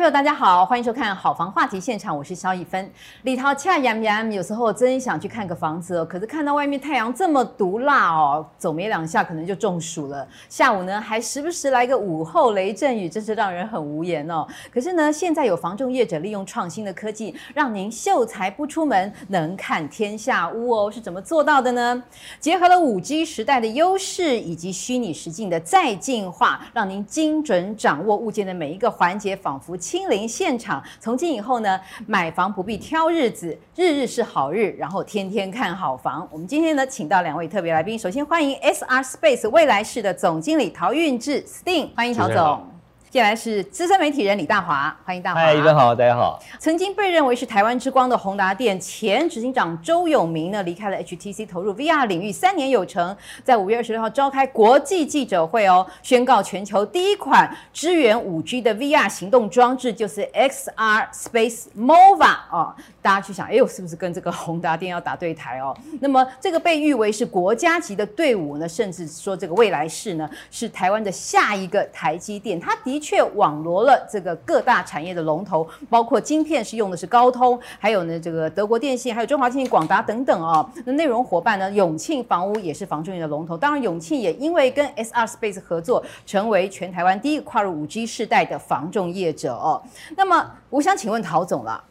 朋友，大家好，欢迎收看《好房话题现场》，我是萧逸芬。里头恰洋洋，有时候真想去看个房子哦，可是看到外面太阳这么毒辣哦，走没两下可能就中暑了。下午呢，还时不时来个午后雷阵雨，真是让人很无言哦。可是呢，现在有房仲业者利用创新的科技，让您秀才不出门，能看天下屋哦。是怎么做到的呢？结合了 5G 时代的优势以及虚拟实境的再进化，让您精准掌握物件的每一个环节，仿佛。亲临现场，从今以后呢，买房不必挑日子，日日是好日，然后天天看好房。我们今天呢，请到两位特别来宾，首先欢迎 SR Space 未来式的总经理陶运志 Sting，欢迎陶总。接下来是资深媒体人李大华，欢迎大华。嗨，一分好，大家好。曾经被认为是台湾之光的宏达电前执行长周永明呢，离开了 HTC，投入 VR 领域三年有成，在五月二十六号召开国际记者会哦，宣告全球第一款支援五 G 的 VR 行动装置就是 XR Space Mova 哦。大家去想，哎呦，是不是跟这个宏达电要打对台哦？那么这个被誉为是国家级的队伍呢，甚至说这个未来式呢，是台湾的下一个台积电，它的。确网罗了这个各大产业的龙头，包括晶片是用的是高通，还有呢这个德国电信，还有中华电信、广达等等哦。那内容伙伴呢，永庆房屋也是房仲业的龙头。当然，永庆也因为跟 SR Space 合作，成为全台湾第一个跨入五 G 世代的房仲业者哦。那么，我想请问陶总了。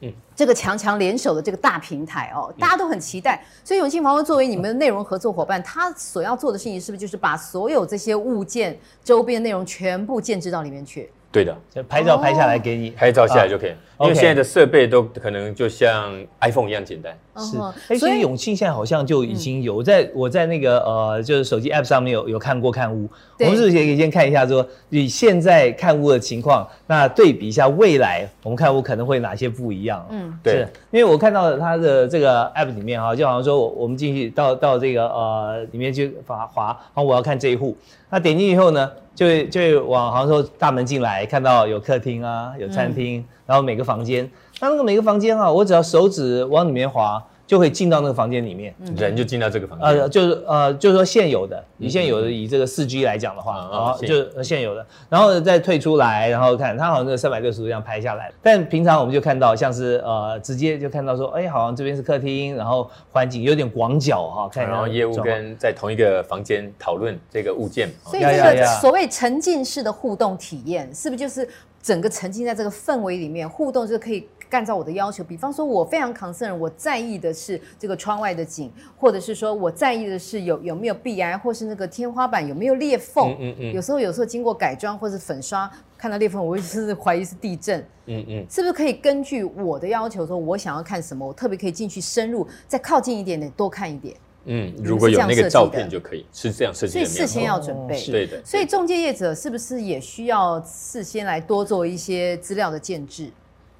嗯，这个强强联手的这个大平台哦，大家都很期待。所以永庆房屋作为你们的内容合作伙伴，他所要做的事情是不是就是把所有这些物件周边内容全部建置到里面去？对的，就拍照拍下来给你，拍照下来就可以。因为现在的设备都可能就像 iPhone 一样简单。是，所以永庆现在好像就已经有在我在那个呃，就是手机 App 上面有有看过看屋。我们是不是也可以先看一下说，你现在看屋的情况，那对比一下未来我们看屋可能会哪些不一样？嗯，对，因为我看到它的这个 App 里面哈，就好像说我我们进去到到这个呃里面去滑滑，然后我要看这一户，那点进去以后呢，就就往杭州大门进来，看到有客厅啊，有餐厅。然后每个房间，那那个每个房间啊，我只要手指往里面滑。就会进到那个房间里面，人就进到这个房间。呃，就是呃，就是说现有的，以现有的以这个四 G 来讲的话，啊，就现有的，然后再退出来，然后看它好像这个三百六十度这样拍下来。但平常我们就看到像是呃，直接就看到说，哎，好像这边是客厅，然后环境有点广角哈，看。然后业务跟在同一个房间讨论这个物件。所以这个所谓沉浸式的互动体验，是不是就是整个沉浸在这个氛围里面，互动就可以。干照我的要求，比方说，我非常 concern，我在意的是这个窗外的景，或者是说我在意的是有有没有壁癌，或是那个天花板有没有裂缝。嗯嗯，嗯有时候有时候经过改装或者粉刷，看到裂缝，我会是怀疑是地震。嗯嗯。是不是可以根据我的要求说，我想要看什么，我特别可以进去深入，再靠近一点点，多看一点。嗯，如果有那个照片就可以，是这样设计的。所以事先要准备。对的。所以中介业者是不是也需要事先来多做一些资料的建置？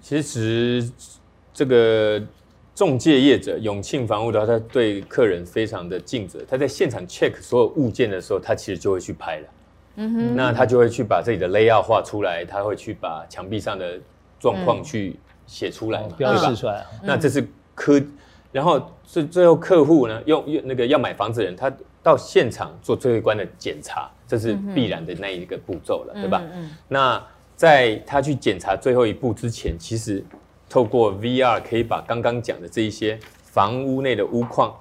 其实，这个中介业者永庆房屋的话，他对客人非常的尽责。他在现场 check 所有物件的时候，他其实就会去拍了。嗯哼。那他就会去把自己的 layout 画出来，他会去把墙壁上的状况去写出来嘛，标示出来。那这是科，然后最最后客户呢，用用那个要买房子的人，他到现场做最后一关的检查，这是必然的那一个步骤了，对吧？嗯。那在他去检查最后一步之前，其实透过 VR 可以把刚刚讲的这一些房屋内的屋况，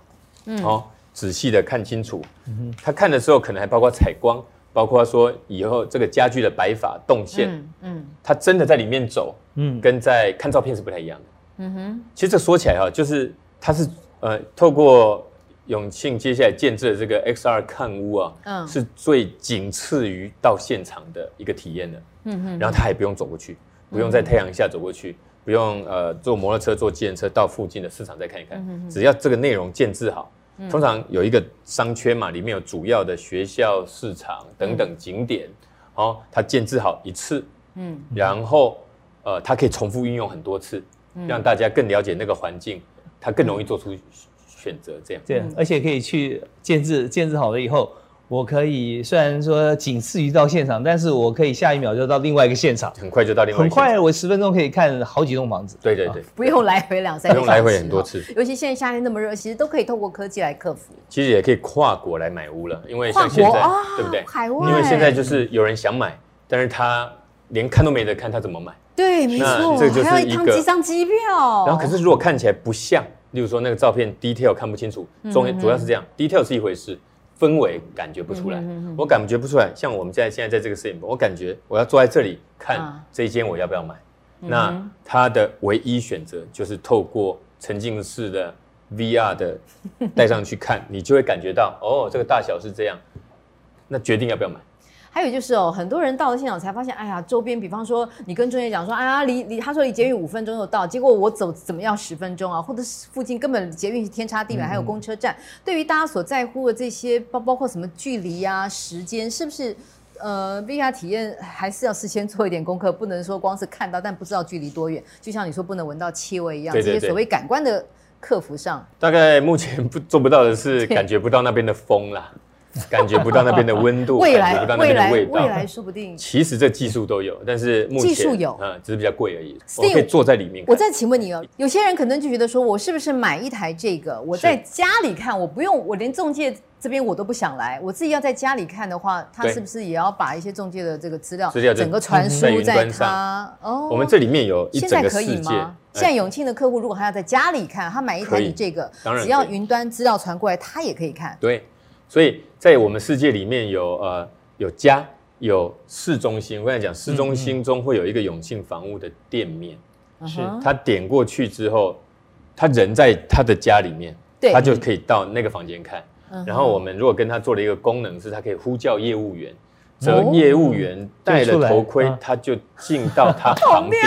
嗯，哦，仔细的看清楚。嗯哼，他看的时候可能还包括采光，包括说以后这个家具的摆法、动线，嗯，嗯，他真的在里面走，嗯，跟在看照片是不太一样的。嗯哼，其实这说起来哈，就是他是呃透过。永庆接下来建制的这个 XR 看屋啊，嗯，是最仅次于到现场的一个体验的，嗯哼，然后他也不用走过去，不用在太阳下走过去，不用呃坐摩托车、坐计程车到附近的市场再看一看，只要这个内容建置好，通常有一个商圈嘛，里面有主要的学校、市场等等景点，哦，它建置好一次，嗯，然后呃，它可以重复运用很多次，让大家更了解那个环境，它更容易做出。选择这样，对，而且可以去建制，建制好了以后，我可以虽然说仅次于到现场，但是我可以下一秒就到另外一个现场，很快就到另外一个现场，很快，我十分钟可以看好几栋房子。对对对，不用来回两三，不用来回很多次。尤其现在夏天那么热，其实都可以透过科技来克服。其实也可以跨国来买屋了，因为像现在，对不对？海外，因为现在就是有人想买，但是他连看都没得看，他怎么买？对，没错，这就是还要一趟机张机票。然后可是如果看起来不像，例如说那个照片 detail 看不清楚，重主要是这样、嗯、detail 是一回事，氛围感觉不出来，嗯、我感觉不出来。像我们现在现在在这个摄影棚，我感觉我要坐在这里看这一间我要不要买？嗯、那它的唯一选择就是透过沉浸式的 VR 的带上去看，你就会感觉到哦，这个大小是这样，那决定要不要买。还有就是哦，很多人到了现场才发现，哎呀，周边，比方说你跟中介讲说，哎呀，离离他说离捷运五分钟就到，结果我走怎么样十分钟啊？或者是附近根本捷运是天差地远，还有公车站。嗯、对于大家所在乎的这些，包包括什么距离啊、时间，是不是？呃，VR 体验还是要事先做一点功课，不能说光是看到但不知道距离多远。就像你说不能闻到气味一样，对对对，这些所谓感官的克服上，大概目前不做不到的是感觉不到那边的风啦。感觉不到那边的温度，未来感觉不到那边的味道，未来说不定。其实这技术都有，但是目前技术有，嗯，只是比较贵而已。Steve, 我可以坐在里面。我再请问你哦，有些人可能就觉得说，我是不是买一台这个，我在家里看，我不用，我连中介这边我都不想来，我自己要在家里看的话，他是不是也要把一些中介的这个资料，资料整个传输在他？哦，我们这里面有一整个世界。现在可以吗？现在永庆的客户如果他要在家里看，他买一台你这个，只要云端资料传过来，他也可以看。对。所以在我们世界里面有呃有家有市中心，我刚才讲，市中心中会有一个永庆房屋的店面，是。他点过去之后，他人在他的家里面，他就可以到那个房间看。然后我们如果跟他做了一个功能，是他可以呼叫业务员。则业务员戴了头盔，他就进到他 旁边。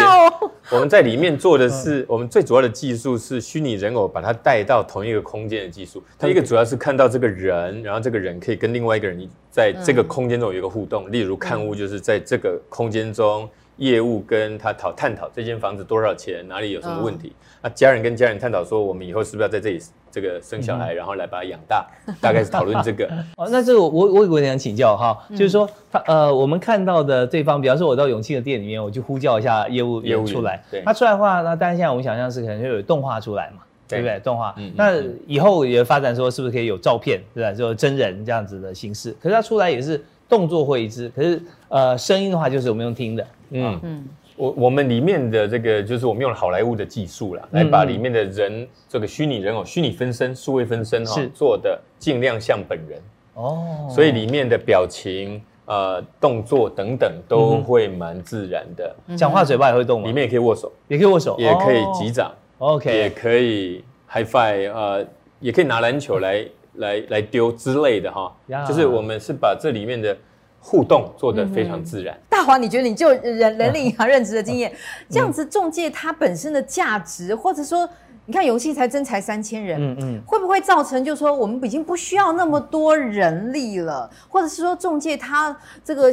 我们在里面做的是，我们最主要的技术是虚拟人偶，把它带到同一个空间的技术。它一个主要是看到这个人，然后这个人可以跟另外一个人在这个空间中有一个互动。例如看屋，就是在这个空间中，业务跟他讨探讨这间房子多少钱，哪里有什么问题。那家人跟家人探讨说，我们以后是不是要在这里？这个生小孩，然后来把它养大，大概是讨论这个。哦，那这个我我我想请教哈，就是说他呃，我们看到的对方，比方说我到永庆的店里面，我就呼叫一下业务业务出来，对，他出来的话，那当然现在我们想象是可能就有动画出来嘛，对。不对？动画，那以后也发展说是不是可以有照片，对吧？就真人这样子的形式，可是他出来也是动作会一致，可是呃，声音的话就是我们用听的，嗯。嗯。我我们里面的这个就是我们用了好莱坞的技术啦，来把里面的人这个虚拟人偶、虚拟分身、数位分身哈，做的尽量像本人。哦，所以里面的表情、呃动作等等都会蛮自然的。讲话嘴巴也会动吗？里面也可以握手，也可以握手，也可以击掌，OK，也可以 high five，呃，也可以拿篮球来来来丢之类的哈，就是我们是把这里面的。互动做得非常自然。嗯、大华，你觉得你就人 人力银行任职的经验，这样子中介它本身的价值，或者说，你看游戏才真才三千人，嗯嗯，会不会造成就是说我们已经不需要那么多人力了，或者是说中介他这个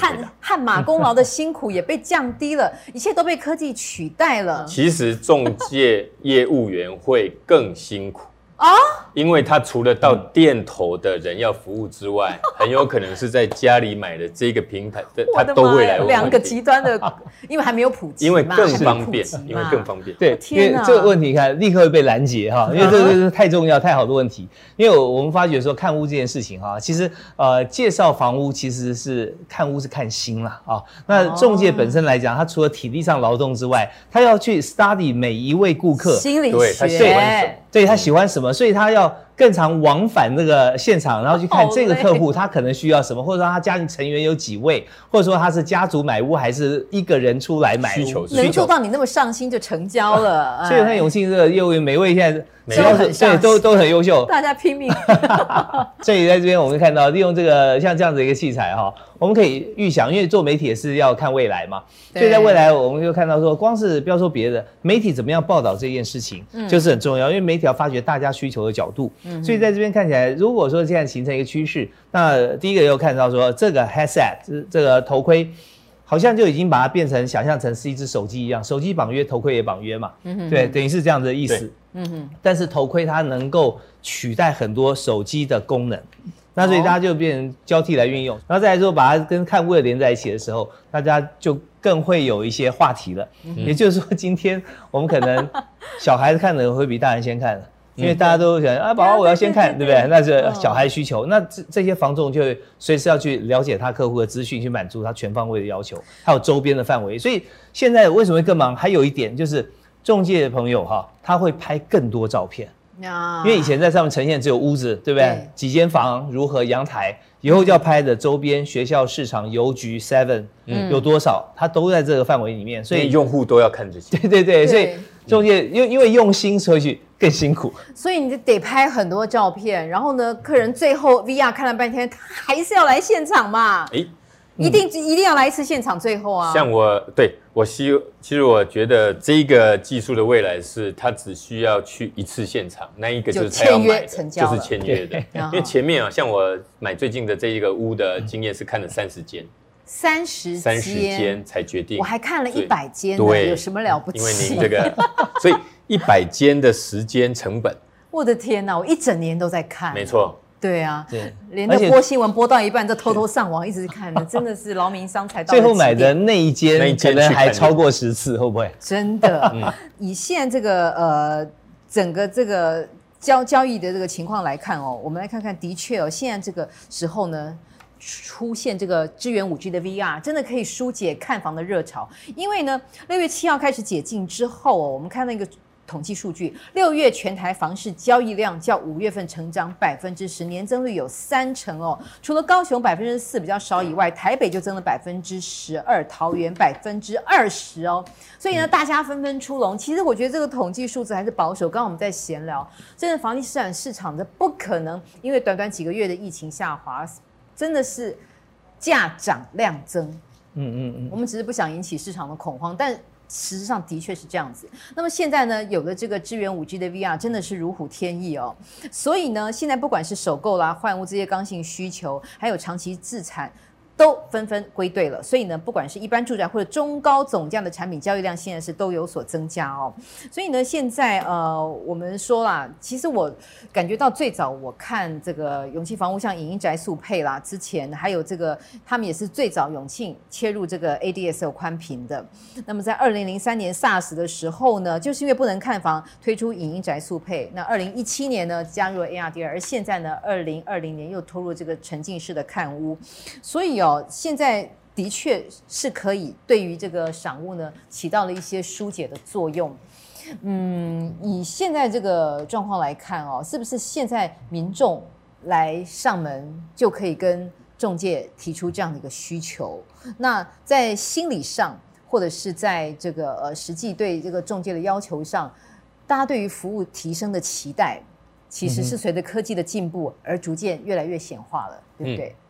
汗汗马功劳的辛苦也被降低了，一切都被科技取代了。其实中介业务员会更辛苦。啊，因为他除了到店头的人要服务之外，很有可能是在家里买的这个平台的，他都会来问。两个极端的，因为还没有普及，因为更方便，因为更方便。对，因为这个问题看立刻会被拦截哈，因为这个是太重要、太好的问题。因为我们发觉说看屋这件事情哈，其实呃介绍房屋其实是看屋是看心啦啊。那中介本身来讲，他除了体力上劳动之外，他要去 study 每一位顾客心理学，对，对他喜欢什么。所以他要更常往返那个现场，然后去看这个客户他可能需要什么，或者说他家庭成员有几位，或者说他是家族买屋还是一个人出来买屋，需求能做到你那么上心就成交了。所以他永庆这个业务员每位现在。只要是对，都都很优秀，大家拼命。所以在这边我们看到，利用这个像这样子一个器材哈，我们可以预想，因为做媒体也是要看未来嘛。所以在未来，我们就看到说，光是不要说别的，媒体怎么样报道这件事情，就是很重要。因为媒体要发掘大家需求的角度。所以在这边看起来，如果说现在形成一个趋势，那第一个又看到说，这个 headset 这个头盔。好像就已经把它变成想象成是一只手机一样，手机绑约，头盔也绑约嘛，嗯哼，对，等于是这样的意思，嗯哼。但是头盔它能够取代很多手机的功能，那所以大家就变成交替来运用，然后再来说把它跟看屋的连在一起的时候，大家就更会有一些话题了。也就是说，今天我们可能 小孩子看的会比大人先看。因为大家都想啊，宝宝我要先看，对不对？那是小孩需求，那这这些房仲就会随时要去了解他客户的资讯，去满足他全方位的要求，还有周边的范围。所以现在为什么会更忙？还有一点就是中介的朋友哈，他会拍更多照片。因为以前在上面呈现只有屋子，对不对？对几间房如何阳台，以后就要拍的周边学校、市场、邮局、Seven，嗯，有多少，它都在这个范围里面，所以用户都要看这些。对对对，所以中介因为因为用心，所以更辛苦。所以你就得拍很多照片，然后呢，客人最后 VR 看了半天，他还是要来现场嘛？诶一定、嗯、一定要来一次现场，最后啊！像我对我希，其实我觉得这个技术的未来是，他只需要去一次现场，那一个就是他要买的，就，就是签约的。因为前面啊，像我买最近的这一个屋的经验是看了三十间，三十三十间才决定。我还看了一百间，对，有什么了不起？因为您这个，所以一百间的时间成本，我的天哪！我一整年都在看，没错。对啊，对，连那播新闻播到一半，就偷偷上网一直看的，真的是劳民伤财。最后买的那一间可能还超过十次，会不会？真的，以现在这个呃整个这个交交易的这个情况来看哦，我们来看看，的确哦，现在这个时候呢，出现这个支援五 G 的 VR，真的可以疏解看房的热潮。因为呢，六月七号开始解禁之后哦，我们看那个。统计数据，六月全台房市交易量较五月份成长百分之十，年增率有三成哦。除了高雄百分之四比较少以外，台北就增了百分之十二，桃园百分之二十哦。所以呢，大家纷纷出笼。其实我觉得这个统计数字还是保守。刚刚我们在闲聊，真的房地产市场的不可能，因为短短几个月的疫情下滑，真的是价涨量增。嗯嗯嗯，我们只是不想引起市场的恐慌，但。实际上的确是这样子。那么现在呢，有了这个支援五 G 的 VR，真的是如虎添翼哦。所以呢，现在不管是首购啦、换屋这些刚性需求，还有长期自产。都纷纷归队了，所以呢，不管是一般住宅或者中高总价的产品交易量，现在是都有所增加哦。所以呢，现在呃，我们说啦，其实我感觉到最早我看这个永庆房屋，像影音宅速配啦，之前还有这个他们也是最早永庆切入这个 ADSL 宽频的。那么在二零零三年 SARS 的时候呢，就是因为不能看房，推出影音宅速配。那二零一七年呢，加入了 ARDR，而现在呢，二零二零年又投入这个沉浸式的看屋，所以哦，现在的确是可以对于这个赏物呢，起到了一些疏解的作用。嗯，以现在这个状况来看哦，是不是现在民众来上门就可以跟中介提出这样的一个需求？那在心理上，或者是在这个呃实际对这个中介的要求上，大家对于服务提升的期待，其实是随着科技的进步而逐渐越来越显化了，对不对？嗯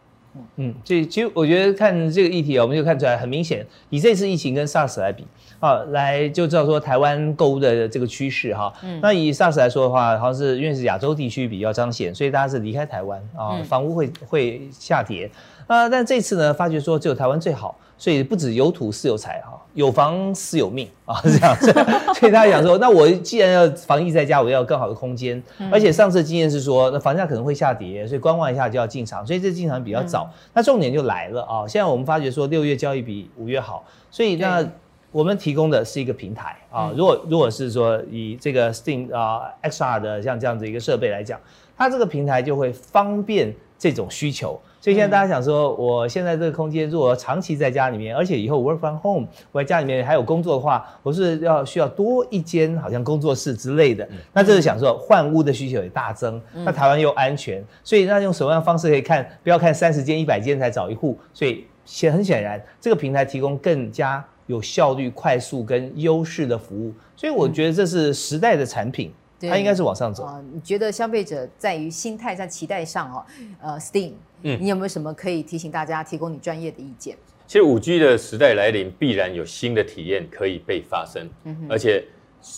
嗯，所以其实我觉得看这个议题啊，我们就看出来很明显，以这次疫情跟 SARS 来比啊，来就知道说台湾购物的这个趋势哈。嗯。那以 SARS 来说的话，好像是因为是亚洲地区比较彰显，所以大家是离开台湾啊，房屋会会下跌啊。但这次呢，发觉说只有台湾最好。所以不止有土是有财哈，有房是有命啊，是这样子。所以大家讲说，那我既然要防疫在家，我要有更好的空间。而且上次的经验是说，那房价可能会下跌，所以观望一下就要进场。所以这进场比较早。那重点就来了啊！现在我们发觉说，六月交易比五月好，所以那我们提供的是一个平台啊。如果如果是说以这个 Steam 啊 XR 的像这样子一个设备来讲，它这个平台就会方便这种需求。所以现在大家想说，我现在这个空间如果长期在家里面，而且以后 work from home，我在家里面还有工作的话，我是要需要多一间好像工作室之类的。那这是想说换屋的需求也大增，那台湾又安全，所以那用什么样的方式可以看？不要看三十间、一百间才找一户。所以显很显然，这个平台提供更加有效率、快速跟优势的服务。所以我觉得这是时代的产品。它应该是往上走。啊、呃，你觉得消费者在于心态在期待上哦，呃，Steam，嗯，你有没有什么可以提醒大家，提供你专业的意见？其实五 G 的时代来临，必然有新的体验可以被发生，嗯、而且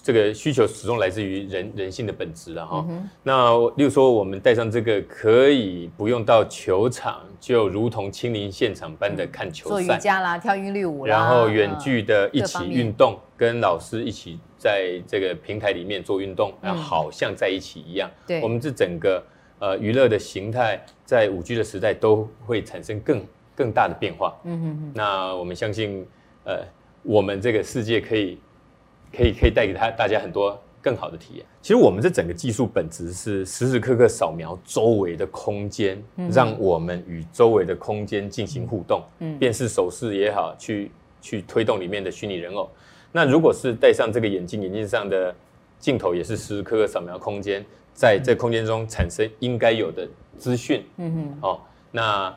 这个需求始终来自于人人性的本质了哈。嗯、那例如说，我们带上这个，可以不用到球场，就如同亲临现场般的看球赛，做瑜伽啦，跳韵律舞啦，然后远距的一起运动，跟老师一起。在这个平台里面做运动，然后好像在一起一样。对，我们这整个呃娱乐的形态，在五 G 的时代都会产生更更大的变化。嗯哼哼。那我们相信，呃，我们这个世界可以可以可以带给他大家很多更好的体验。其实我们这整个技术本质是时时刻刻扫描周围的空间，嗯、让我们与周围的空间进行互动，嗯，便是手势也好，去去推动里面的虚拟人偶。那如果是戴上这个眼镜，眼镜上的镜头也是时时刻刻扫描空间，在这空间中产生应该有的资讯，嗯哼，哦，那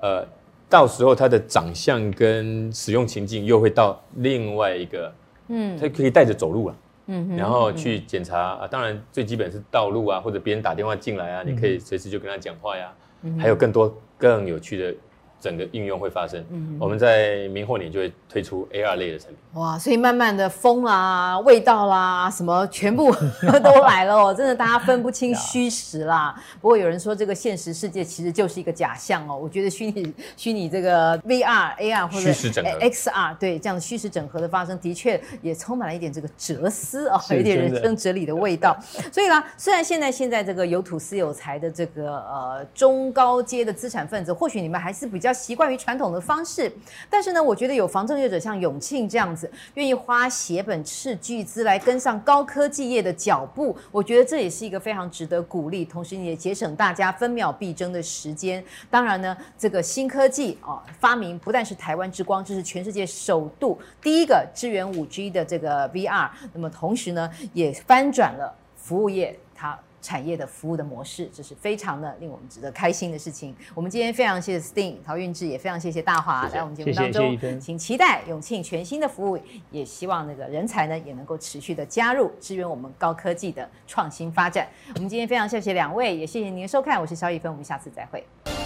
呃。到时候他的长相跟使用情境又会到另外一个，嗯，他可以带着走路了，嗯，然后去检查啊，当然最基本是道路啊，或者别人打电话进来啊，你可以随时就跟他讲话呀，还有更多更有趣的。整个应用会发生，嗯，我们在明后年就会推出 AR 类的产品。哇，所以慢慢的风啊、味道啦、什么全部 都来了哦，真的大家分不清虚实啦。不过有人说这个现实世界其实就是一个假象哦。我觉得虚拟虚拟这个 VR、AR 或者 XR 对这样的虚实整合的发生，的确也充满了一点这个哲思啊，有点人生哲理的味道。所以啦，虽然现在现在这个有土斯有财的这个呃中高阶的资产分子，或许你们还是比较。习惯于传统的方式，但是呢，我觉得有防震业者像永庆这样子，愿意花血本斥巨资来跟上高科技业的脚步，我觉得这也是一个非常值得鼓励，同时也节省大家分秒必争的时间。当然呢，这个新科技啊，发明不但是台湾之光，这是全世界首度第一个支援五 G 的这个 VR，那么同时呢，也翻转了服务业它。产业的服务的模式，这是非常的令我们值得开心的事情。我们今天非常谢谢 Sting 陶运志，也非常谢谢大华来我们节目当中，谢谢谢谢，请期待永庆全新的服务，也希望那个人才呢也能够持续的加入，支援我们高科技的创新发展。我们今天非常谢谢两位，也谢谢您的收看，我是肖一芬，我们下次再会。